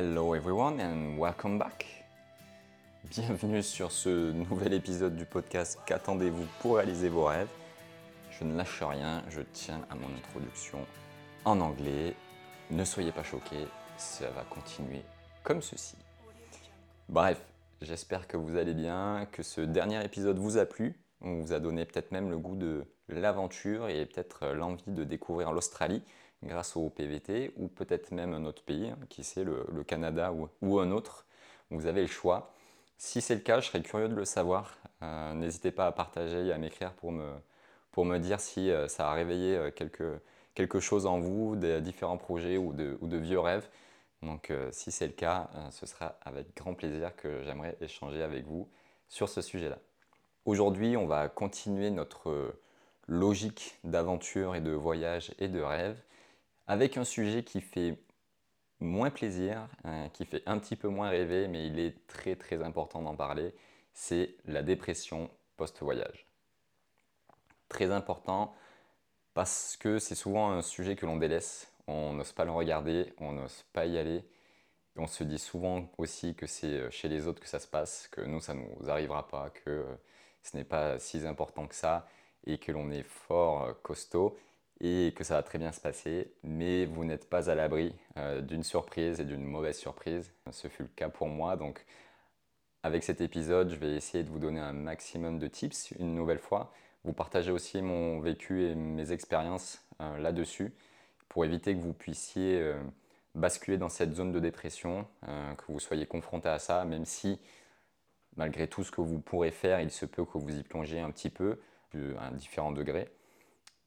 Hello everyone and welcome back. Bienvenue sur ce nouvel épisode du podcast Qu'attendez-vous pour réaliser vos rêves? Je ne lâche rien, je tiens à mon introduction en anglais. Ne soyez pas choqués, ça va continuer comme ceci. Bref, j'espère que vous allez bien, que ce dernier épisode vous a plu. On vous a donné peut-être même le goût de l'aventure et peut-être l'envie de découvrir l'Australie grâce au PVT ou peut-être même un autre pays, hein, qui c'est le, Canada ou, un autre. Vous avez le choix. Si c'est le cas, je serais curieux de le savoir. Euh, n'hésitez pas à partager et à m'écrire pour me, pour me dire si euh, ça a réveillé euh, quelque, quelque chose en vous, des différents projets ou de, ou de vieux rêves. Donc si c'est le cas, ce sera avec grand plaisir que j'aimerais échanger avec vous sur ce sujet-là. Aujourd'hui, on va continuer notre logique d'aventure et de voyage et de rêve avec un sujet qui fait moins plaisir, hein, qui fait un petit peu moins rêver, mais il est très très important d'en parler, c'est la dépression post-voyage. Très important parce que c'est souvent un sujet que l'on délaisse, on n'ose pas le regarder, on n'ose pas y aller. On se dit souvent aussi que c'est chez les autres que ça se passe, que nous ça ne nous arrivera pas, que ce n'est pas si important que ça et que l'on est fort costaud et que ça va très bien se passer, mais vous n'êtes pas à l'abri euh, d'une surprise et d'une mauvaise surprise. Ce fut le cas pour moi, donc avec cet épisode, je vais essayer de vous donner un maximum de tips une nouvelle fois, vous partager aussi mon vécu et mes expériences euh, là-dessus, pour éviter que vous puissiez euh, basculer dans cette zone de dépression, que vous soyez confronté à ça, même si malgré tout ce que vous pourrez faire, il se peut que vous y plongiez un petit peu, à un différent degré.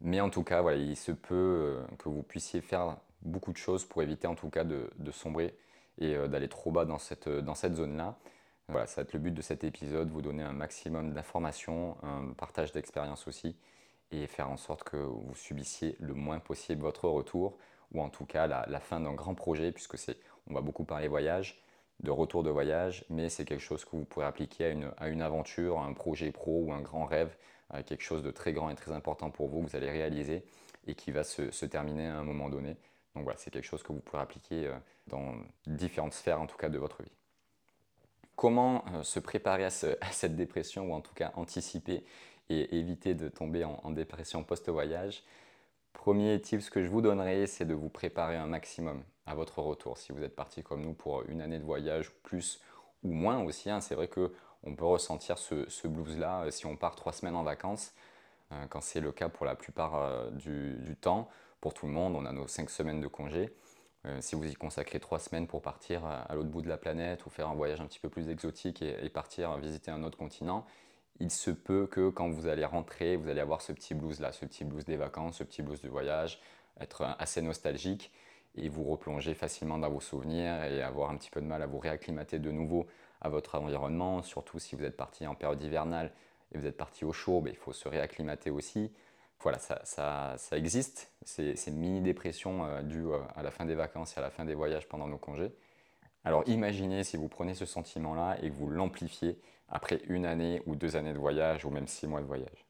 Mais en tout cas, voilà, il se peut euh, que vous puissiez faire beaucoup de choses pour éviter en tout cas de, sombrer et euh, d'aller trop bas dans cette, dans cette zone-là. Voilà, ça va être le but de cet épisode, vous donner un maximum d'informations, un partage d'expérience aussi, et faire en sorte que vous subissiez le moins possible votre retour, ou en tout cas la, fin d'un grand projet, puisque c'est, on va beaucoup parler voyage, de retour de voyage, mais c'est quelque chose que vous pourrez appliquer à une, à une aventure, à un projet pro ou un grand rêve quelque chose de très grand et très important pour vous, que vous allez réaliser et qui va se, terminer à un moment donné. Donc voilà, c'est quelque chose que vous pourrez appliquer euh, dans différentes sphères en tout cas de votre vie. Comment euh, se préparer à, cette dépression ou en tout cas anticiper et éviter de tomber en, dépression post-voyage? Premier tip que je vous donnerai, c'est de vous préparer un maximum à votre retour. Si vous êtes parti comme nous pour une année de voyage, plus ou moins aussi, hein, c'est vrai que on peut ressentir ce, blues-là euh, si on part trois semaines en vacances, euh, quand c'est le cas pour la plupart euh, du, temps. Pour tout le monde, on a nos cinq semaines de congé. si vous y consacrez trois semaines pour partir à l'autre bout de la planète ou faire un voyage un petit peu plus exotique et, partir visiter un autre continent, il se peut que quand vous allez rentrer, vous allez avoir ce petit blues-là, ce petit blues des vacances, ce petit blues du voyage, être assez nostalgique et vous replonger facilement dans vos souvenirs et avoir un petit peu de mal à vous réacclimater de nouveau à votre environnement, surtout si vous êtes parti en période hivernale et vous êtes parti au chaud, ben, il faut se réacclimater aussi. Voilà, ça, ça, ça existe, ces, ces mini-dépressions euh, dues euh, à la fin des vacances et à la fin des voyages pendant nos congés. Alors imaginez si vous prenez ce sentiment-là et que vous l'amplifiez après une année ou deux années de voyage ou même six mois de voyage.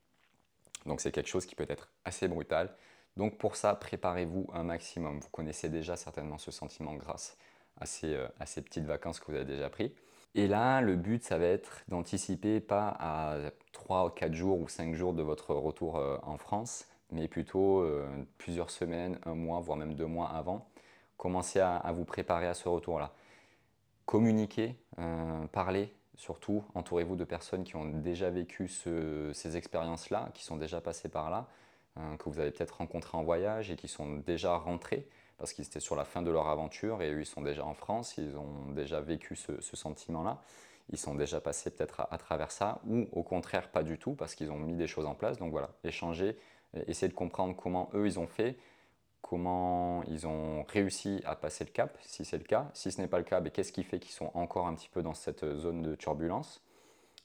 Donc c'est quelque chose qui peut être assez brutal. Donc pour ça, préparez-vous un maximum. Vous connaissez déjà certainement ce sentiment grâce à ces, euh, à ces petites vacances que vous avez déjà prises. Et là, le but, ça va être d'anticiper pas à 3, 4 jours ou 5 jours de votre retour euh, en France, mais plutôt euh, plusieurs semaines, un mois, voire même deux mois avant. Commencez à, vous préparer à ce retour-là. Communiquez, euh, parlez surtout, entourez-vous de personnes qui ont déjà vécu ces expériences-là, qui sont déjà passées par là, que vous avez peut-être rencontrées en voyage et qui sont déjà rentrées parce qu'ils étaient sur la fin de leur aventure et eux, ils sont déjà en France, ils ont déjà vécu ce, sentiment-là, ils sont déjà passés peut-être à, travers ça, ou au contraire pas du tout, parce qu'ils ont mis des choses en place. Donc voilà, échanger, essayer de comprendre comment eux, ils ont fait, comment ils ont réussi à passer le cap, si c'est le cas. Si ce n'est pas le cas, ben, qu'est-ce qui fait qu'ils sont encore un petit peu dans cette zone de turbulence?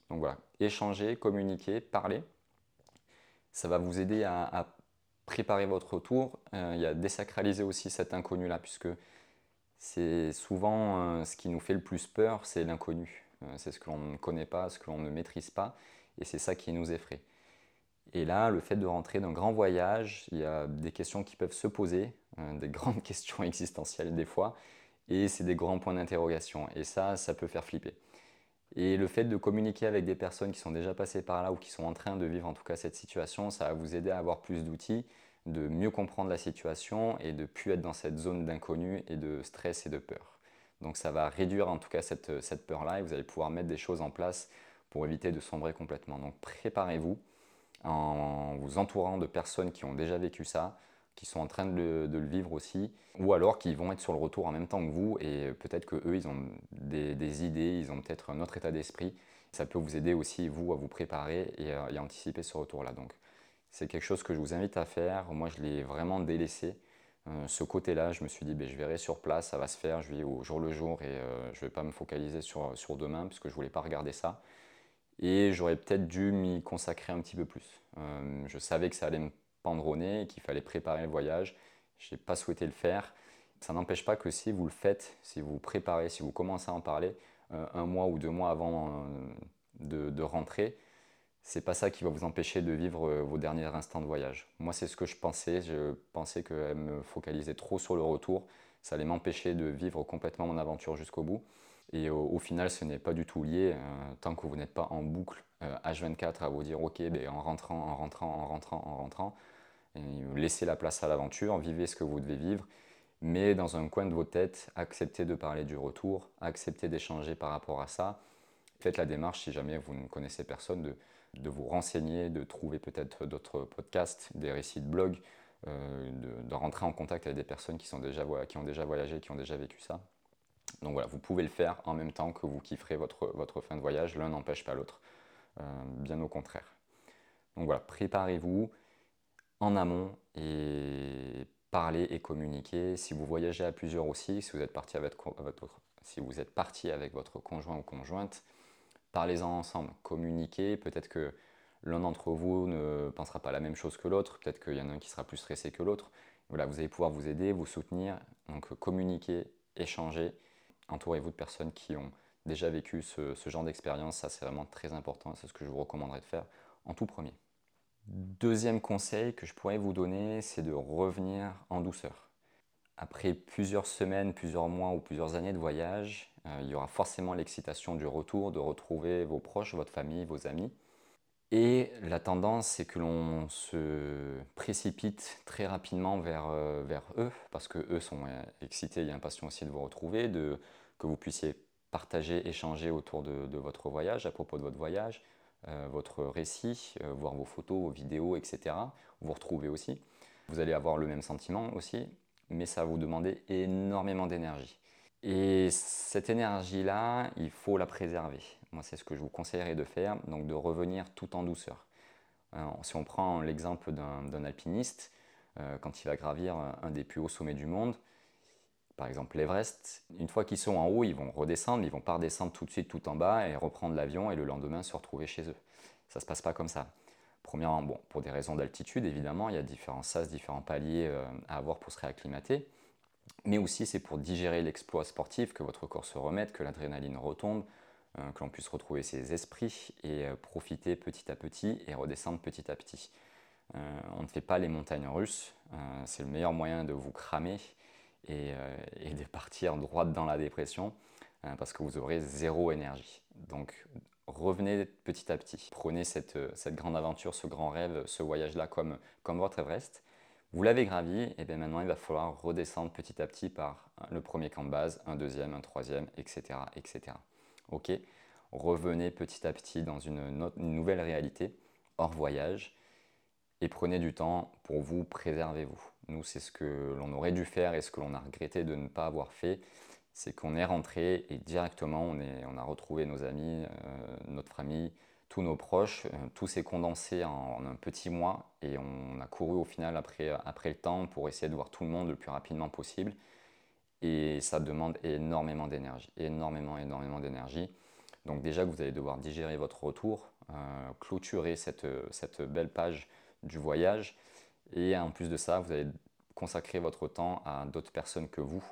Donc voilà, échanger, communiquer, parler. Ça va vous aider à préparer votre retour. Euh, il y a désacraliser aussi cet inconnu-là, puisque c'est souvent euh, ce qui nous fait le plus peur, c'est l'inconnu. Euh, c'est ce que l'on ne connaît pas, ce que l'on ne maîtrise pas, et c'est ça qui nous effraie. Et là, le fait de rentrer d'un grand voyage, il y a des questions qui peuvent se poser, des grandes questions existentielles des fois, et c'est des grands points d'interrogation. Et ça, ça peut faire flipper. Et le fait de communiquer avec des personnes qui sont déjà passées par là ou qui sont en train de vivre en tout cas cette situation, ça va vous aider à avoir plus d'outils, de mieux comprendre la situation et de plus être dans cette zone d'inconnu et de stress et de peur. Donc ça va réduire en tout cas cette, cette peur-là et vous allez pouvoir mettre des choses en place pour éviter de sombrer complètement. Donc préparez-vous en vous entourant de personnes qui ont déjà vécu ça, qui sont en train de le, vivre aussi, ou alors qui vont être sur le retour en même temps que vous, et peut-être que eux, ils ont des, idées, ils ont peut-être un autre état d'esprit. Ça peut vous aider aussi, vous, à vous préparer et à, anticiper ce retour-là. Donc, c'est quelque chose que je vous invite à faire. Moi, je l'ai vraiment délaissé. Euh, ce côté-là, je me suis dit, ben, je verrai sur place, ça va se faire, je vis au jour le jour et euh, je ne vais pas me focaliser sur, sur demain, puisque je ne voulais pas regarder ça. Et j'aurais peut-être dû m'y consacrer un petit peu plus. Euh, je savais que ça allait me et qu'il fallait préparer le voyage. Je n'ai pas souhaité le faire. Ça n'empêche pas que si vous le faites, si vous préparez, si vous commencez à en parler euh, un mois ou deux mois avant euh, de, de, rentrer, c'est pas ça qui va vous empêcher de vivre euh, vos derniers instants de voyage. Moi, c'est ce que je pensais. Je pensais que me focaliser trop sur le retour, ça allait m'empêcher de vivre complètement mon aventure jusqu'au bout. Et au, final, ce n'est pas du tout lié tant que vous n'êtes pas en boucle H24 à vous dire ok, ben, en rentrant, en rentrant, en rentrant, en rentrant laissez la place à l'aventure, vivez ce que vous devez vivre, mais dans un coin de votre tête, acceptez de parler du retour, acceptez d'échanger par rapport à ça. Faites la démarche, si jamais vous ne connaissez personne, de, de vous renseigner, de trouver peut-être d'autres podcasts, des récits de blog, euh, de, rentrer en contact avec des personnes qui, sont déjà, qui ont déjà voyagé, qui ont déjà vécu ça. Donc voilà, vous pouvez le faire en même temps que vous kifferez votre, votre fin de voyage, l'un n'empêche pas l'autre, euh, bien au contraire. Donc voilà, préparez-vous, en amont et parler et communiquer. Si vous voyagez à plusieurs aussi, si vous êtes parti avec, votre, conjoint ou conjointe, parlez-en ensemble, communiquez. Peut-être que l'un d'entre vous ne pensera pas la même chose que l'autre, peut-être qu'il y en a un qui sera plus stressé que l'autre. Vous allez pouvoir vous aider, vous soutenir, donc communiquer, échanger. Entourez-vous de personnes qui ont déjà vécu ce, ce genre d'expérience, ça c'est vraiment très important, c'est ce que je vous recommanderais de faire en tout premier. Deuxième conseil que je pourrais vous donner, c'est de revenir en douceur. Après plusieurs semaines, plusieurs mois ou plusieurs années de voyage, euh, il y aura forcément l'excitation du retour, de retrouver vos proches, votre famille, vos amis. Et la tendance, c'est que l'on se précipite très rapidement vers, euh, vers eux, parce que eux sont euh, excités et impatients aussi de vous retrouver, de, que vous puissiez partager, échanger autour de votre voyage, à propos de votre voyage, votre récit, euh, voir vos photos, vos vidéos, etc. Vous retrouvez aussi. Vous allez avoir le même sentiment aussi, mais ça va vous demander énormément d'énergie. Et cette énergie-là, il faut la préserver. Moi, c'est ce que je vous conseillerais de faire, donc de revenir tout en douceur. Euh, si on prend l'exemple d'un alpiniste, quand il va gravir un des plus hauts sommets du monde, par exemple l'Everest, une fois qu'ils sont en haut, ils vont redescendre, ils vont pas redescendre tout de suite tout en bas et reprendre l'avion et le lendemain se retrouver chez eux. Ça se passe pas comme ça. Premièrement, bon, pour des raisons d'altitude, évidemment, il y a différents sas, différents paliers euh, à avoir pour se réacclimater. Mais aussi, c'est pour digérer l'exploit sportif, que votre corps se remette, que l'adrénaline retombe, euh, que l'on puisse retrouver ses esprits et euh, profiter petit à petit et redescendre petit à petit. on ne fait pas les montagnes russes, c'est le meilleur moyen de vous cramer euh, et, de partir droite dans la dépression hein, parce que vous aurez zéro énergie. Donc revenez petit à petit. Prenez cette, cette grande aventure, ce grand rêve, ce voyage-là comme, votre Everest. Vous l'avez gravi, et bien maintenant il va falloir redescendre petit à petit par le premier camp de base, un deuxième, un troisième, etc. etc. Ok? Revenez petit à petit dans une nouvelle réalité, hors voyage, et prenez du temps pour vous, préservez-vous. Nous, c'est ce que l'on aurait dû faire et ce que l'on a regretté de ne pas avoir fait, c'est qu'on est rentré et directement on, est, on a retrouvé nos amis, euh, notre famille, tous nos proches. Euh, tout s'est condensé en, un petit mois et on a couru au final après, après le temps pour essayer de voir tout le monde le plus rapidement possible. Et ça demande énormément d'énergie, énormément, énormément d'énergie. Donc déjà que vous allez devoir digérer votre retour, euh, clôturer cette, cette belle page du voyage. Et en plus de ça, vous allez consacrer votre temps à d'autres personnes que vous,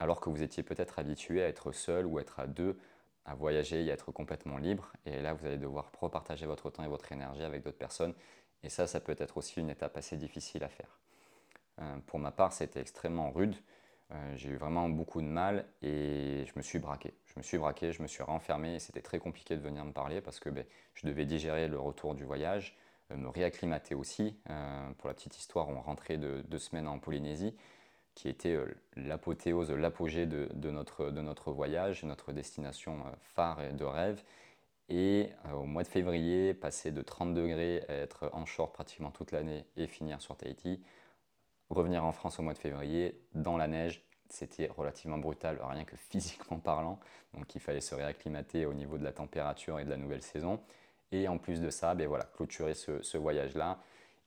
alors que vous étiez peut-être habitué à être seul ou être à deux, à voyager et à être complètement libre. Et là, vous allez devoir repartager votre temps et votre énergie avec d'autres personnes. Et ça, ça peut être aussi une étape assez difficile à faire. Euh, pour ma part, c'était extrêmement rude. j'ai eu vraiment beaucoup de mal et je me suis braqué. Je me suis braqué, je me suis renfermé et c'était très compliqué de venir me parler parce que ben, je devais digérer le retour du voyage, me réacclimater aussi. pour la petite histoire, on rentrait de deux semaines en Polynésie qui était l'apothéose, l'apogée de, notre, de notre voyage, notre destination phare de rêve. Et euh, au mois de février, passer de 30 degrés à être en short pratiquement toute l'année et finir sur Tahiti, revenir en France au mois de février, dans la neige, c'était relativement brutal, rien que physiquement parlant. Donc il fallait se réacclimater au niveau de la température et de la nouvelle saison. Et en plus de ça, ben voilà, clôturer ce, voyage-là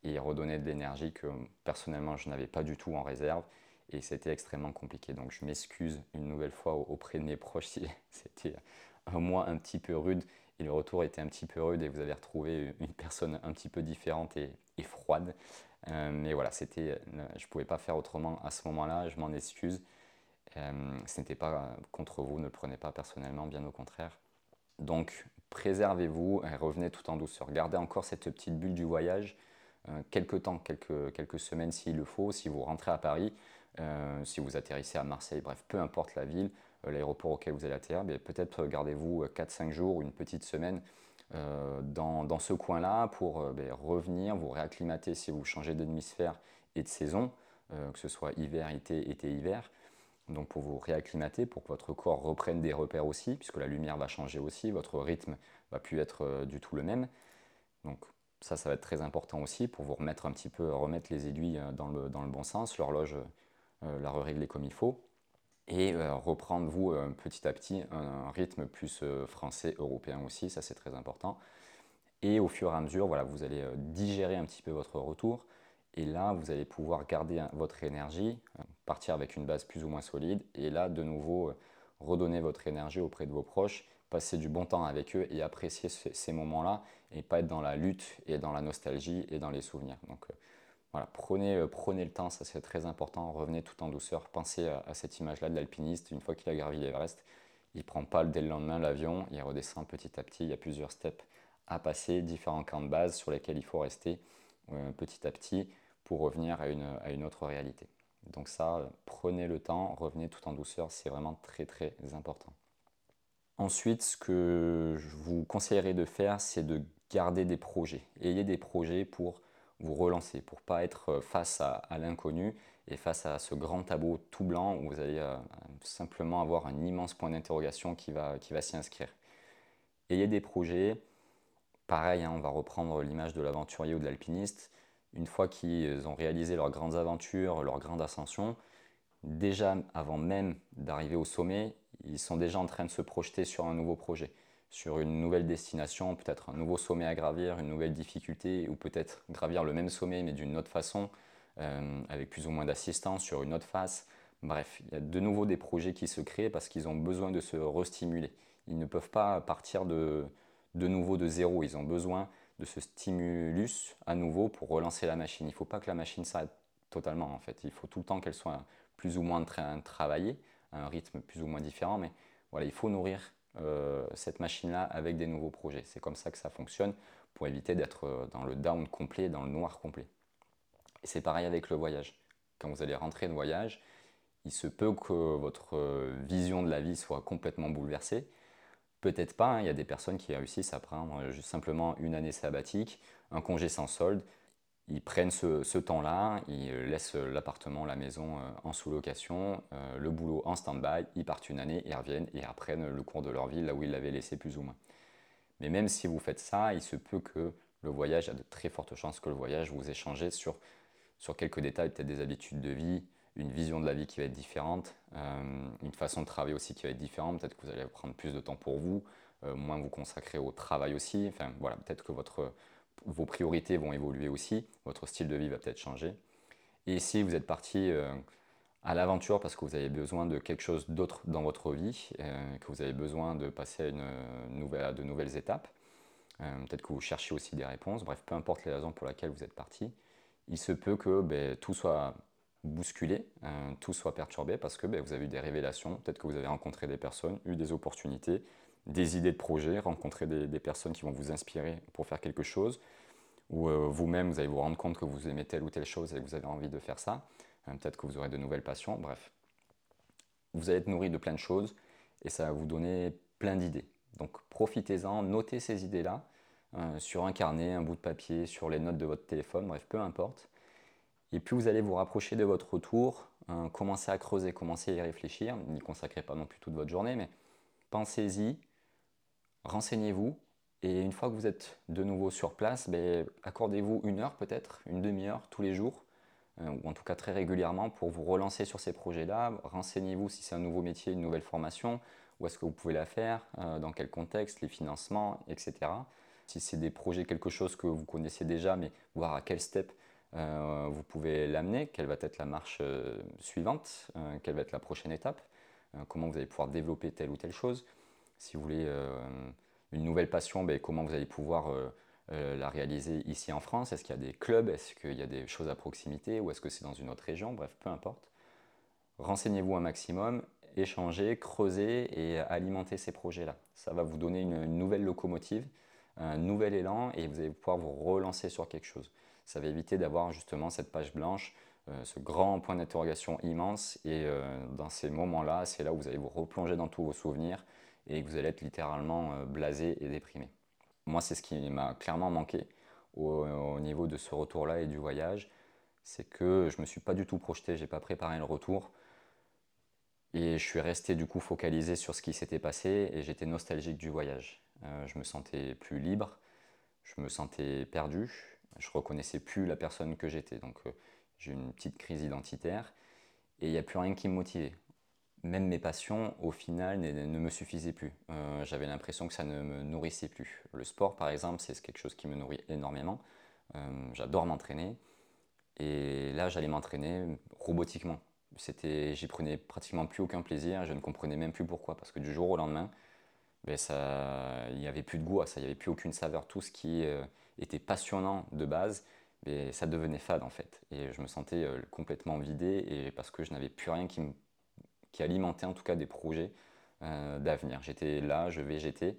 et redonner de l'énergie que personnellement je n'avais pas du tout en réserve. Et c'était extrêmement compliqué. Donc je m'excuse une nouvelle fois auprès de mes proches si c'était un mois un petit peu rude et le retour était un petit peu rude et vous avez retrouvé une personne un petit peu différente et, froide. Euh, mais voilà, c'était, je ne pouvais pas faire autrement à ce moment-là, je m'en excuse. Euh, ce n'était pas contre vous, ne le prenez pas personnellement, bien au contraire. Donc préservez-vous et revenez tout en douceur. Gardez encore cette petite bulle du voyage, euh, quelques temps, quelques, semaines s'il le faut, si vous rentrez à Paris, si vous atterrissez à Marseille, bref, peu importe la ville, euh, l'aéroport auquel vous allez atterrir, peut-être gardez-vous 4-5 euh, jours ou une petite semaine euh, dans, dans, ce coin-là pour ben, revenir, vous réacclimater si vous changez d'hémisphère et de saison, que ce soit hiver, été, été, hiver. Donc pour vous réacclimater, pour que votre corps reprenne des repères aussi, puisque la lumière va changer aussi, votre rythme va plus être du tout le même. Donc ça, ça va être très important aussi pour vous remettre un petit peu, remettre les aiguilles dans le, dans le bon sens, l'horloge, la régler comme il faut et euh, reprendre vous euh, petit à petit un, rythme plus euh, français, européen aussi, ça c'est très important. Et au fur et à mesure, voilà, vous allez digérer un petit peu votre retour et là vous allez pouvoir garder votre énergie, partir avec une base plus ou moins solide et là de nouveau redonner votre énergie auprès de vos proches, passer du bon temps avec eux et apprécier ces moments-là et pas être dans la lutte et dans la nostalgie et dans les souvenirs. Donc voilà, prenez, euh, prenez le temps, ça c'est très important. Revenez tout en douceur. Pensez à, cette image-là de l'alpiniste. Une fois qu'il a gravi l'Everest, il prend pas dès le lendemain l'avion, il redescend petit à petit. Il y a plusieurs steps à passer, différents camps de base sur lesquels il faut rester euh, petit à petit revenir à une, à autre réalité. Donc ça, euh, prenez le temps, revenez tout en douceur, c'est vraiment très très important. Ensuite, ce que je vous conseillerais de faire, c'est de garder des projets. Ayez des projets pour vous relancer, pour pas être euh, face à, l'inconnu et face à ce grand tableau tout blanc où vous allez euh, simplement avoir un immense point d'interrogation qui va, qui va s'y inscrire. Ayez des projets, pareil, hein, on va reprendre l'image de l'aventurier ou de l'alpiniste, une fois qu'ils ont réalisé leurs grandes aventures, leur grande ascension, déjà avant même d'arriver au sommet, ils sont déjà en train de se projeter sur un nouveau projet sur une nouvelle destination, peut-être un nouveau sommet à gravir, une nouvelle difficulté, ou peut-être gravir le même sommet mais d'une autre façon, euh, avec plus ou moins d'assistance sur une autre face. Bref, il y a de nouveau des projets qui se créent parce qu'ils ont besoin de se restimuler. Ils ne peuvent pas partir de, de nouveau de zéro, ils ont besoin de ce stimulus à nouveau pour relancer la machine. Il ne faut pas que la machine s'arrête totalement en fait. Il faut tout le temps qu'elle soit plus ou moins travailler, à un rythme plus ou moins différent, mais voilà, il faut nourrir euh, cette machine-là avec des nouveaux projets. C'est comme ça que ça fonctionne pour éviter d'être euh, dans le down complet, dans le noir complet. Et c'est pareil avec le voyage. Quand vous allez rentrer de voyage, il se peut que votre euh, vision de la vie soit complètement bouleversée. Peut-être pas, hein. il y a des personnes qui réussissent à prendre simplement une année sabbatique, un congé sans solde, ils prennent ce, temps-là, ils laissent l'appartement, la maison euh, en sous-location, euh, le boulot en stand-by, ils partent une année, ils reviennent et reprennent le cours de leur vie là où ils l'avaient laissé plus ou moins. Mais même si vous faites ça, il se peut que le voyage, a de très fortes chances que le voyage vous échangez sur, sur quelques détails, peut-être des habitudes de vie, une vision de la vie qui va être différente, euh, une façon de travailler aussi qui va être différente, peut-être que vous allez prendre plus de temps pour vous, moins vous consacrer au travail aussi, enfin voilà, peut-être que vos priorités vont évoluer aussi, votre style de vie va peut-être changer. Et si vous êtes parti euh, à l'aventure parce que vous avez besoin de quelque chose d'autre dans votre vie, euh, que vous avez besoin de passer à, de nouvelles étapes, euh, peut-être que vous cherchez aussi des réponses, bref, peu importe les raisons pour lesquelles vous êtes parti, il se peut que ben, tout soit bousculé, tout soit perturbé parce que ben, vous avez eu des révélations, peut-être que vous avez rencontré des personnes, eu des opportunités, des idées de projet, rencontrer des, personnes qui vont vous inspirer pour faire quelque chose, ou euh, vous-même, vous allez vous rendre compte que vous aimez telle ou telle chose et que vous avez envie de faire ça. Euh, peut-être que vous aurez de nouvelles passions, bref. vous allez être nourri de plein de choses et ça va vous donner plein d'idées. Donc profitez-en, notez ces idées-là euh, sur un carnet, un bout de papier, sur les notes de votre téléphone, bref, peu importe. Et puis vous allez vous rapprocher de votre retour, euh, commencer à creuser, commencer à y réfléchir. N'y consacrez pas non plus toute votre journée, mais pensez-y, renseignez-vous. Et une fois que vous êtes de nouveau sur place, ben, accordez-vous une heure peut-être, une demi-heure tous les jours, euh, ou en tout cas très régulièrement pour vous relancer sur ces projets-là. Renseignez-vous si c'est un nouveau métier, une nouvelle formation, où est-ce que vous pouvez la faire, euh, dans quel contexte, les financements, etc. Si c'est des projets, quelque chose que vous connaissez déjà, mais voir à quel step euh, vous pouvez l'amener, quelle va être la marche suivante, quelle va être la prochaine étape, comment vous allez pouvoir développer telle ou telle chose. Si vous voulez une nouvelle passion, ben, comment vous allez pouvoir euh, la réaliser ici en France? Est-ce qu'il y a des clubs? Est-ce qu'il y a des choses à proximité? Ou est-ce que c'est dans une autre région? Bref, peu importe. Renseignez-vous un maximum, échangez, creusez et alimentez ces projets-là. Ça va vous donner une, nouvelle locomotive, un nouvel élan et vous allez pouvoir vous relancer sur quelque chose. Ça va éviter d'avoir justement cette page blanche, euh, ce grand point d'interrogation immense et euh, dans ces moments-là, c'est là où vous allez vous replonger dans tous vos souvenirs et que vous allez être littéralement blasé et déprimé. Moi, c'est ce qui m'a clairement manqué au, niveau de ce retour-là et du voyage. C'est que je ne me suis pas du tout projeté, je n'ai pas préparé le retour. Et je suis resté du coup focalisé sur ce qui s'était passé et j'étais nostalgique du voyage. Euh, je me sentais plus libre, je me sentais perdu, je reconnaissais plus la personne que j'étais. Donc euh, j'ai une petite crise identitaire et il n'y a plus rien qui me motivait même mes passions, au final, ne me suffisaient plus. Euh, j'avais l'impression que ça ne me nourrissait plus. Le sport, par exemple, c'est quelque chose qui me nourrit énormément. Euh, j'adore m'entraîner. Et là, j'allais m'entraîner robotiquement. J'y prenais pratiquement plus aucun plaisir. Je ne comprenais même plus pourquoi. Parce que du jour au lendemain, ben il n'y avait plus de goût à ça. Il n'y avait plus aucune saveur. Tout ce qui euh, était passionnant de base, ben, ça devenait fade en fait. Et je me sentais complètement vidé. Et parce que je n'avais plus rien qui me qui alimentait en tout cas des projets euh, d'avenir. J'étais là, je végétais,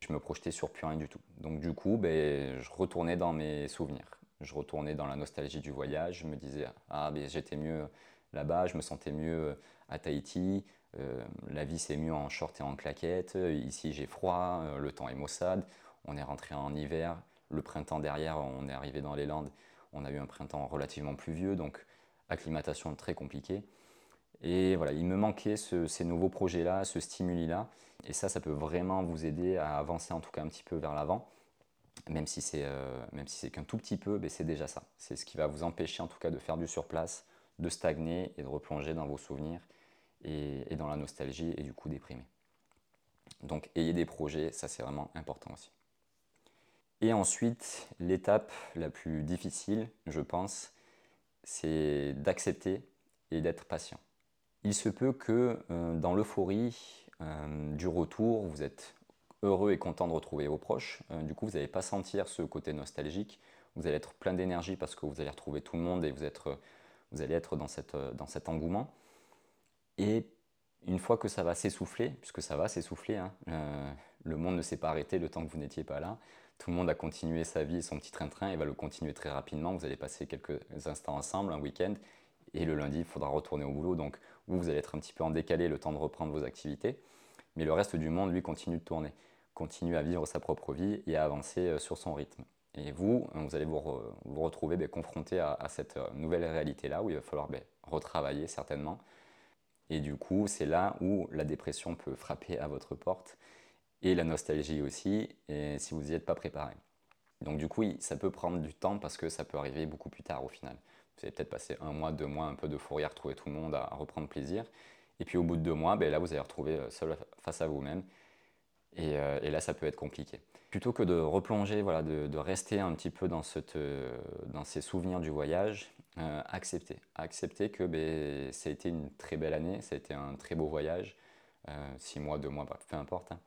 je me projetais sur plus rien du tout. Donc du coup, ben, je retournais dans mes souvenirs. Je retournais dans la nostalgie du voyage. Je me disais, ah, ben, j'étais mieux là-bas, je me sentais mieux à Tahiti. Euh, la vie c'est mieux en short et en claquette. Ici j'ai froid, euh, le temps est maussade. On est rentré en hiver. Le printemps derrière, on est arrivé dans les Landes. On a eu un printemps relativement pluvieux, donc acclimatation très compliquée. Et voilà, il me manquait ces nouveaux projets-là, ce stimuli-là. Et ça, ça peut vraiment vous aider à avancer en tout cas un petit peu vers l'avant. Même si c'est euh, qu'un tout petit peu, ben, c'est déjà ça. C'est ce qui va vous empêcher en tout cas de faire du surplace, de stagner et de replonger dans vos souvenirs et dans la nostalgie et du coup déprimer. Donc ayez des projets, ça c'est vraiment important aussi. Et ensuite, l'étape la plus difficile, je pense, c'est d'accepter et d'être patient il se peut que euh, dans l'euphorie euh, du retour, vous êtes heureux et content de retrouver vos proches. Euh, du coup, vous n'allez pas sentir ce côté nostalgique. Vous allez être plein d'énergie parce que vous allez retrouver tout le monde et vous, vous allez être dans, cette, dans cet engouement. Et une fois que ça va s'essouffler, puisque ça va s'essouffler, hein, le monde ne s'est pas arrêté le temps que vous n'étiez pas là. Tout le monde a continué sa vie, son petit train-train, et va le continuer très rapidement. Vous allez passer quelques instants ensemble, un week-end, et le lundi, il faudra retourner au boulot. Donc, vous, vous allez être un petit peu en décalé le temps de reprendre vos activités. Mais le reste du monde, lui, continue de tourner, continue à vivre sa propre vie et à avancer euh, sur son rythme. Et vous, euh, vous allez vous, retrouver ben, confronté à, cette euh, nouvelle réalité-là où il va falloir ben, retravailler certainement. Et du coup, c'est là où la dépression peut frapper à votre porte et la nostalgie aussi, et si vous n'y êtes pas préparé. Donc du coup, ça peut prendre du temps parce que ça peut arriver beaucoup plus tard au final. Vous allez peut-être passer un mois, deux mois un peu de fourrière, à retrouver tout le monde, à, reprendre plaisir. Et puis au bout de deux mois, ben là, vous allez retrouver euh, seul face à vous-même. Euh, et, là, ça peut être compliqué. Plutôt que de replonger, voilà, de, rester un petit peu euh, dans ces souvenirs du voyage, accepter. Accepter que ben, ça a été une très belle année, ça a été un très beau voyage. six mois, deux mois, peu importe. Hein.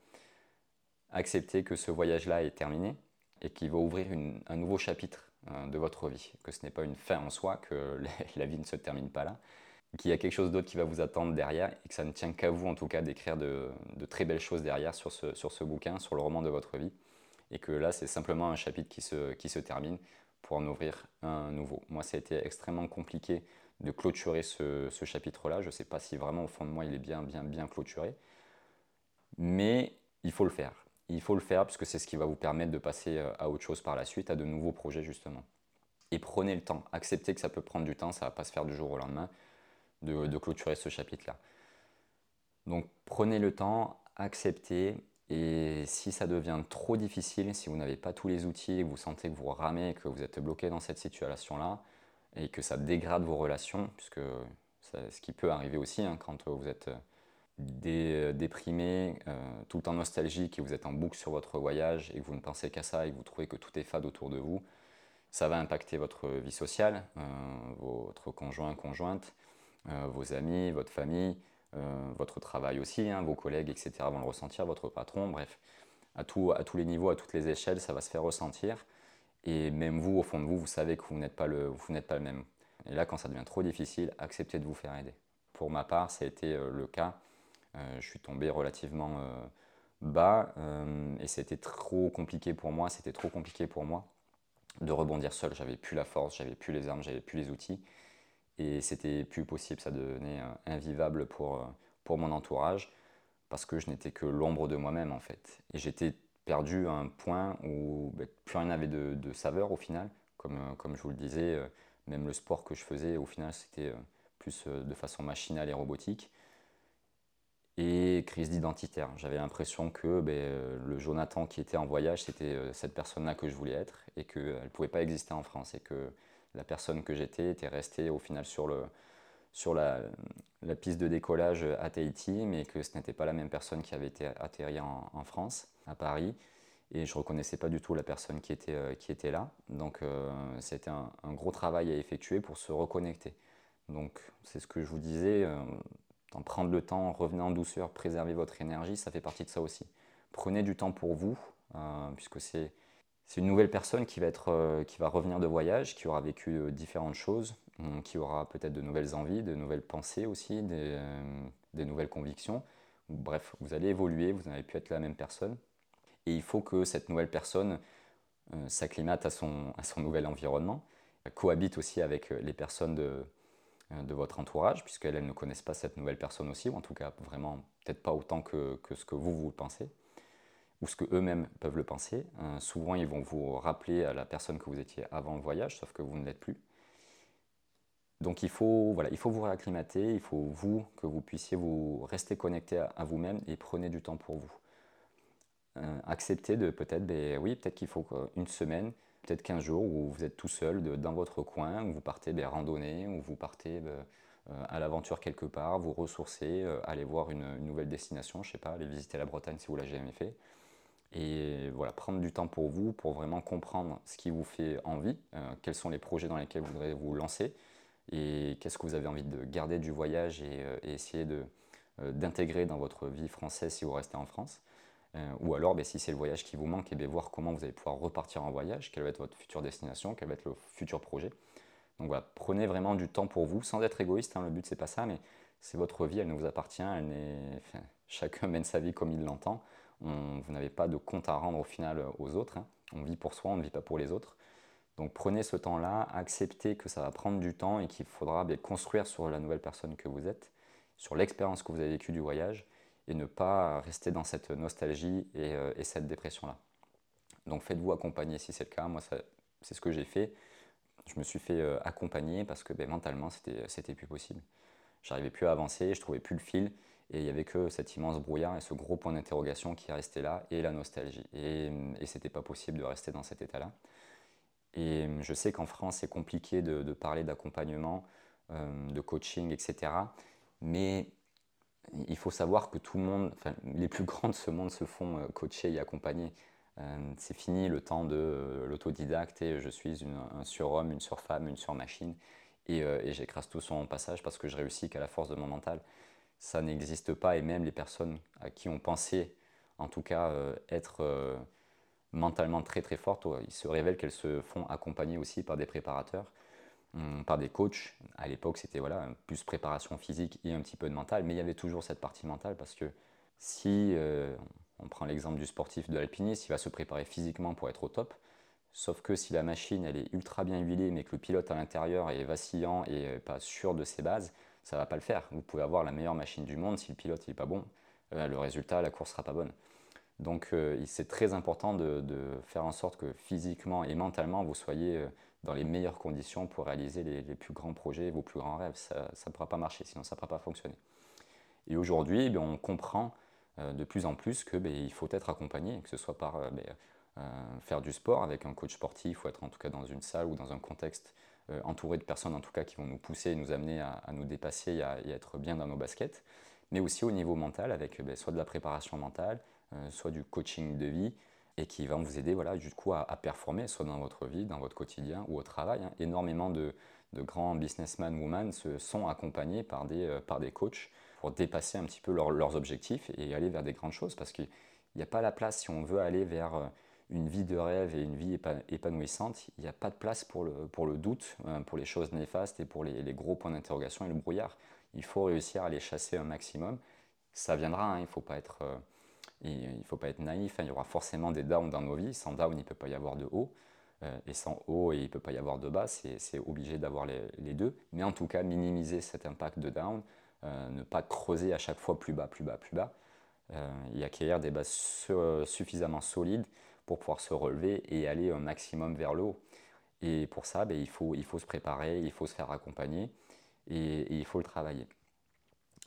Accepter que ce voyage-là est terminé et qu'il va ouvrir un nouveau chapitre Hein, de votre vie, que ce n'est pas une fin en soi, que la vie ne se termine pas là, qu'il y a quelque chose d'autre qui va vous attendre derrière et que ça ne tient qu'à vous en tout cas d'écrire de, très belles choses derrière sur ce, sur ce bouquin, sur le roman de votre vie, et que là c'est simplement un chapitre qui se, qui se termine pour en ouvrir un nouveau. Moi ça a été extrêmement compliqué de clôturer ce, chapitre-là. Je ne sais pas si vraiment au fond de moi il est bien, bien, bien clôturé. Mais il faut le faire. Il faut le faire puisque c'est ce qui va vous permettre de passer euh, à autre chose par la suite, à de nouveaux projets justement. Et prenez le temps. Acceptez que ça peut prendre du temps, ça ne va pas se faire du jour au lendemain de, clôturer ce chapitre-là. Donc prenez le temps, acceptez, et si ça devient trop difficile, si vous n'avez pas tous les outils, vous sentez que vous ramez, que vous êtes bloqué dans cette situation-là, et que ça dégrade vos relations, puisque ce qui peut arriver aussi hein, quand vous êtes euh, déprimé, euh, tout le temps nostalgique, et vous êtes en boucle sur votre voyage, et que vous ne pensez qu'à ça, et que vous trouvez que tout est fade autour de vous, ça va impacter votre vie sociale, euh, votre conjoint, conjointe, vos amis, votre famille, votre travail aussi, hein, vos collègues, etc. vont le ressentir, votre patron, bref, à, tous les niveaux, à toutes les échelles, ça va se faire ressentir. Et même vous, au fond de vous, vous savez que vous n'êtes pas, le, vous n'êtes pas le même. Et là, quand ça devient trop difficile, acceptez de vous faire aider. Pour ma part, ça a été le cas. Euh, je suis tombé relativement bas et c'était trop compliqué pour moi. C'était trop compliqué pour moi de rebondir seul. J'avais plus la force, j'avais plus les armes, j'avais plus les outils. Et c'était plus possible, ça devenait euh, invivable pour, euh, pour mon entourage, parce que je n'étais que l'ombre de moi-même en fait. Et j'étais perdu à un point où ben, plus rien n'avait de, de, saveur au final, comme, euh, comme je vous le disais, même le sport que je faisais au final c'était plus de façon machinale et robotique. Et crise d'identitaire. J'avais l'impression que ben, le Jonathan qui était en voyage, c'était cette personne-là que je voulais être et qu'elle ne pouvait pas exister en France et que la personne que j'étais était restée au final sur, le, sur la, piste de décollage à Tahiti, mais que ce n'était pas la même personne qui avait été atterrie en, France, à Paris. Et je ne reconnaissais pas du tout la personne qui était, euh, qui était là. Donc euh, c'était un, gros travail à effectuer pour se reconnecter. Donc c'est ce que je vous disais, euh, en prendre le temps, revenez en douceur, préserver votre énergie, ça fait partie de ça aussi. Prenez du temps pour vous, puisque c'est une nouvelle personne qui va, être, euh, qui va revenir de voyage, qui aura vécu euh, différentes choses, qui aura peut-être de nouvelles envies, de nouvelles pensées aussi, des, euh, nouvelles convictions. Bref, vous allez évoluer, vous n'allez plus être la même personne. Et il faut que cette nouvelle personne s'acclimate à son, à son nouvel environnement, cohabite aussi avec les personnes de, de votre entourage, puisqu'elles ne connaissent pas cette nouvelle personne aussi, ou en tout cas vraiment peut-être pas autant que, ce que vous, vous pensez ou ce que eux-mêmes peuvent le penser. Euh, souvent, ils vont vous rappeler à la personne que vous étiez avant le voyage, sauf que vous ne l'êtes plus. Donc il faut, voilà, il faut vous réacclimater, il faut vous que vous puissiez vous rester connecté à, vous-même et prenez du temps pour vous. Euh, acceptez de peut-être, ben, oui, peut-être qu'il faut une semaine, peut-être 15 jours où vous êtes tout seul dans votre coin, où vous partez ben, randonner, où vous partez ben, euh, à l'aventure quelque part, vous ressourcer, aller voir une, nouvelle destination, je sais pas, aller visiter la Bretagne si vous l'avez jamais fait. Et voilà, prendre du temps pour vous, pour vraiment comprendre ce qui vous fait envie, euh, quels sont les projets dans lesquels vous voudrez vous lancer, et qu'est-ce que vous avez envie de garder du voyage et, euh, essayer de, euh, d'intégrer dans votre vie française si vous restez en France. Ou alors, ben, si c'est le voyage qui vous manque, et bien, voir comment vous allez pouvoir repartir en voyage, quelle va être votre future destination, quel va être le futur projet. Donc voilà, prenez vraiment du temps pour vous, sans être égoïste, hein, le but c'est pas ça, mais c'est votre vie, elle nous appartient, elle chacun mène sa vie comme il l'entend vous n'avez pas de compte à rendre au final euh, aux autres. Hein. On vit pour soi, on ne vit pas pour les autres. Donc prenez ce temps-là, acceptez que ça va prendre du temps et qu'il faudra bien construire sur la nouvelle personne que vous êtes, sur l'expérience que vous avez vécue du voyage, et ne pas rester dans cette nostalgie et, euh, cette dépression-là. Donc faites-vous accompagner si c'est le cas. Moi, c'est ce que j'ai fait. Je me suis fait euh, accompagner parce que ben, mentalement, c'était plus possible. J'arrivais plus à avancer, je trouvais plus le fil. Et il n'y avait que cet immense brouillard et ce gros point d'interrogation qui restait là et la nostalgie. Et, et c'était pas possible de rester dans cet état-là. Et je sais qu'en France, c'est compliqué de, parler d'accompagnement, euh, de coaching, etc. Mais il faut savoir que tout le monde, les plus grands de ce monde se font euh, coacher et accompagner. Euh, c'est fini le temps de l'autodidacte et je suis un surhomme, une surfemme, une surmachine. Et, et j'écrase tout sur mon passage parce que je réussis qu'à la force de mon mental ça n'existe pas et même les personnes à qui on pensait en tout cas euh, être euh, mentalement très très fortes, il se révèle qu'elles se font accompagner aussi par des préparateurs, par des coachs. À l'époque c'était voilà, plus préparation physique et un petit peu de mental, mais il y avait toujours cette partie mentale parce que si euh, on prend l'exemple du sportif de l'alpiniste, il va se préparer physiquement pour être au top, Sauf que si la machine elle est ultra bien huilée, mais que le pilote à l'intérieur est vacillant et pas sûr de ses bases, ça va pas le faire. Vous pouvez avoir la meilleure machine du monde, si le pilote n'est pas bon, euh, le résultat, la course sera pas bonne. Donc euh, c'est très important de, faire en sorte que physiquement et mentalement, vous soyez euh, dans les meilleures conditions pour réaliser les, plus grands projets, vos plus grands rêves. Ça ne pourra pas marcher, sinon ça ne pourra pas fonctionner. Et aujourd'hui, eh on comprend de plus en plus qu'il ben, faut être accompagné, que ce soit par ben, faire du sport avec un coach sportif ou être en tout cas dans une salle ou dans un contexte entouré de personnes en tout cas qui vont nous pousser et nous amener à, nous dépasser et à, être bien dans nos baskets, mais aussi au niveau mental avec ben, soit de la préparation mentale, euh, soit du coaching de vie, et qui va vous aider voilà, du coup à, performer, soit dans votre vie, dans votre quotidien ou au travail. Hein. Énormément de, grands businessmen, women se sont accompagnés par des, euh, par des coachs pour dépasser un petit peu leurs objectifs et aller vers des grandes choses, parce qu'il n'y a pas la place si on veut aller vers euh, une vie de rêve et une vie épanouissante, il n'y a pas de place pour le, pour le doute, pour les choses néfastes et pour les, les gros points d'interrogation et le brouillard. Il faut réussir à les chasser un maximum. Ça viendra, hein, il ne faut pas être il ne faut pas être naïf, hein, il y aura forcément des downs dans nos vies. Sans down, il ne peut pas y avoir de haut. Euh, et sans haut, il ne peut pas y avoir de bas. C'est obligé d'avoir les, deux. Mais en tout cas, minimiser cet impact de down, euh, ne pas creuser à chaque fois plus bas, plus bas, plus bas. Euh, y acquérir des bases suffisamment solides pour pouvoir se relever et aller un maximum vers le haut. Et pour ça, ben, il, faut, il faut se préparer, il faut se faire accompagner et, et il faut le travailler.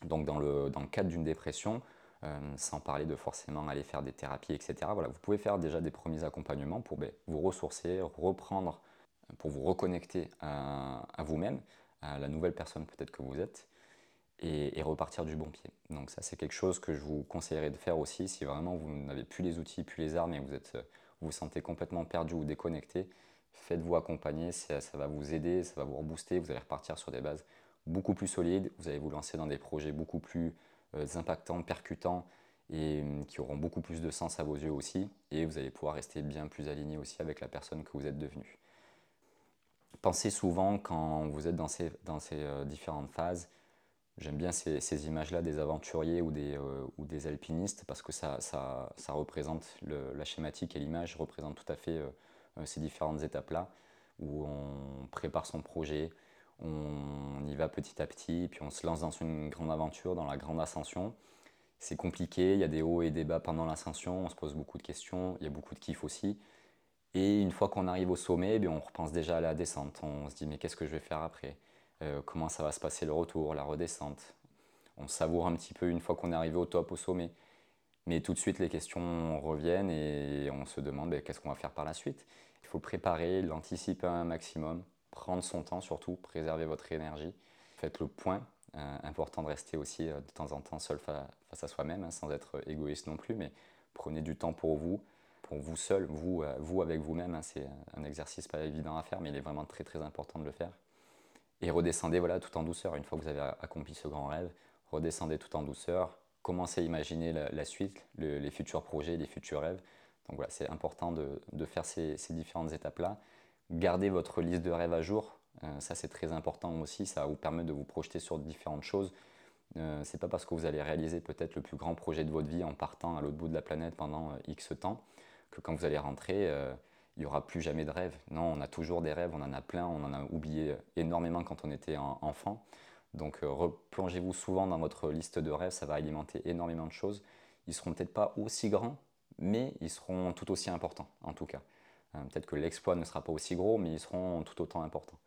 Donc dans le, dans le cadre d'une dépression, euh, sans parler de forcément aller faire des thérapies, etc. Voilà, vous pouvez faire déjà des premiers accompagnements pour ben, vous ressourcer, reprendre, pour vous reconnecter à, vous-même, à la nouvelle personne peut-être que vous êtes, et, repartir du bon pied. Donc ça, c'est quelque chose que je vous conseillerais de faire aussi si vraiment vous n'avez plus les outils, plus les armes et vous êtes, vous, vous sentez complètement perdu ou déconnecté. Faites-vous accompagner, ça, va vous aider, ça va vous rebooster, vous allez repartir sur des bases beaucoup plus solides, vous allez vous lancer dans des projets beaucoup plus euh, impactants, percutants et hum, qui auront beaucoup plus de sens à vos yeux aussi. Et vous allez pouvoir rester bien plus aligné aussi avec la personne que vous êtes devenu. Pensez souvent quand vous êtes dans ces, euh, différentes phases. J'aime bien ces, images-là des aventuriers ou des, euh, alpinistes parce que ça représente la schématique et l'image représente tout à fait ces différentes étapes-là où on prépare son projet, on y va petit à petit, puis on se lance dans une grande aventure, dans la grande ascension. C'est compliqué, il y a des hauts et des bas pendant l'ascension, on se pose beaucoup de questions, il y a beaucoup de kiff aussi. Et une fois qu'on arrive au sommet, eh on repense déjà à la descente. On se dit mais qu'est-ce que je vais faire après? Euh, Comment ça va se passer le retour, la redescente? On savoure un petit peu une fois qu'on est arrivé au top, au sommet. Mais tout de suite les questions reviennent et on se demande ben, qu'est-ce qu'on va faire par la suite? Il faut préparer, l'anticiper un maximum prendre son temps surtout, préserver votre énergie. Faites le point. Euh, important de rester aussi euh, de temps en temps seul face à soi-même, hein, sans être égoïste non plus, mais prenez du temps pour vous, pour vous seul, vous, euh, vous avec vous-même. Hein, c'est un exercice pas évident à faire, mais il est vraiment très très important de le faire. Et redescendez voilà, tout en douceur. Une fois que vous avez accompli ce grand rêve, redescendez tout en douceur. Commencez à imaginer la, suite, les futurs projets, les futurs rêves. Donc voilà, c'est important de, faire ces différentes étapes-là. Gardez votre liste de rêves à jour. Euh, ça, c'est très important aussi. Ça vous permettre de vous projeter sur différentes choses. Euh, c'est pas parce que vous allez réaliser peut-être le plus grand projet de votre vie en partant à l'autre bout de la planète pendant euh, X temps que quand vous allez rentrer, il n'y aura plus jamais de rêves. Non, on a toujours des rêves, on en a plein, on en a oublié énormément quand on était enfant. Donc replongez-vous souvent dans votre liste de rêves, ça va alimenter énormément de choses. Ils seront peut-être pas aussi grands, mais ils seront tout aussi importants en tout cas. Euh, peut-être que l'exploit ne sera pas aussi gros, mais ils seront tout autant importants.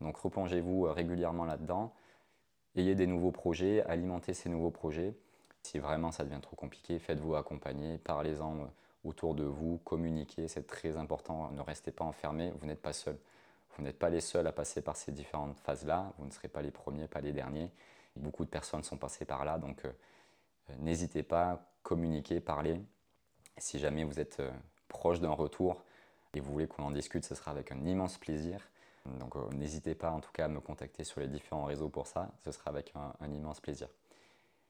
Donc replongez-vous euh, régulièrement là-dedans, ayez des nouveaux projets, alimentez ces nouveaux projets. Si vraiment ça devient trop compliqué, faites-vous accompagner, parlez-en euh, autour de vous, communiquez, c'est très important, ne restez pas enfermés, vous n'êtes pas seul. Vous n'êtes pas les seuls à passer par ces différentes phases-là, vous ne serez pas les premiers, pas les derniers. Beaucoup de personnes sont passées par là, donc n'hésitez pas, communiquez, parlez. Si jamais vous êtes proche d'un retour, et vous voulez qu'on en discute, ce sera avec un immense plaisir. Donc euh, n'hésitez pas en tout cas à me contacter sur les différents réseaux pour ça, ce sera avec un, immense plaisir.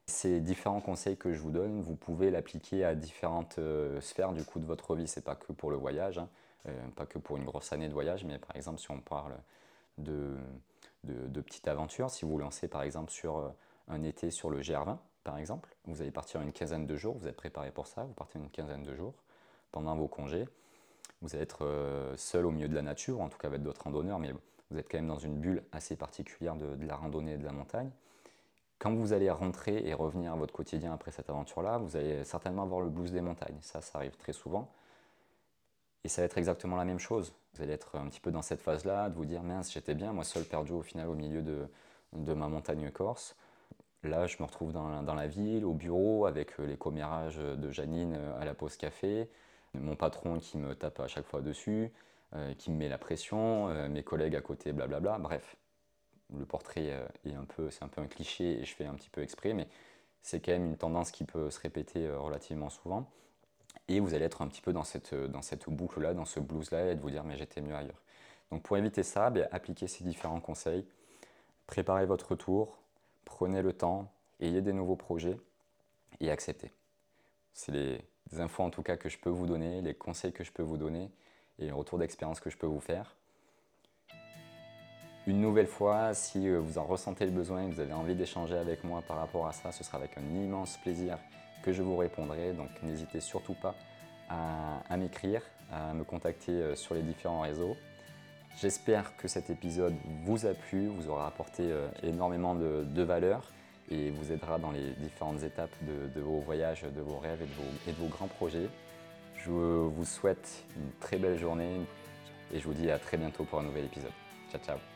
Ces différents conseils que je vous donne, vous pouvez l'appliquer à différentes euh, sphères du coup de votre vie. C'est pas que pour le voyage, hein. euh, pas que pour une grosse année de voyage, mais par exemple si on parle de, de, petites aventures, si vous vous lancez par exemple sur un été sur le GR20 par exemple, vous allez partir une quinzaine de jours, vous êtes préparé pour ça, vous partez une quinzaine de jours pendant vos congés Vous allez être euh, seul au milieu de la nature, en tout cas avec d'autres randonneurs, mais vous êtes quand même dans une bulle assez particulière de, la randonnée et de la montagne. Quand vous allez rentrer et revenir à votre quotidien après cette aventure-là, vous allez certainement avoir le blues des montagnes. Ça, ça arrive très souvent. Et ça va être exactement la même chose. Vous allez être un petit peu dans cette phase-là, de vous dire mince, j'étais bien, moi seul perdu au final au milieu de, ma montagne corse. Là, je me retrouve dans, dans, la ville, au bureau, avec les commérages de Janine à la pause café, mon patron qui me tape à chaque fois dessus, euh, qui me met la pression, euh, mes collègues à côté, blablabla. Bref, le portrait euh, est un peu, c'est un peu un cliché et je fais un petit peu exprès, mais c'est quand même une tendance qui peut se répéter relativement souvent. Et vous allez être un petit peu dans cette, dans cette boucle-là, dans ce blues-là, et de vous dire mais j'étais mieux ailleurs. Donc pour éviter ça, ben, appliquez ces différents conseils, préparez votre retour, prenez le temps, ayez des nouveaux projets et acceptez. C'est les, infos en tout cas que je peux vous donner, les conseils que je peux vous donner et le retour d'expérience que je peux vous faire. Une nouvelle fois, si euh, vous en ressentez le besoin et que vous avez envie d'échanger avec moi par rapport à ça, ce sera avec un immense plaisir que je vous répondrai. Donc n'hésitez surtout pas à, m'écrire, à me contacter euh, sur les différents réseaux. J'espère que cet épisode vous a plu, vous aura apporté euh, énormément de, valeur et vous aidera dans les différentes étapes de, vos voyages, de vos rêves et de vos grands projets. Je vous souhaite une très belle journée et je vous dis à très bientôt pour un nouvel épisode. Ciao ciao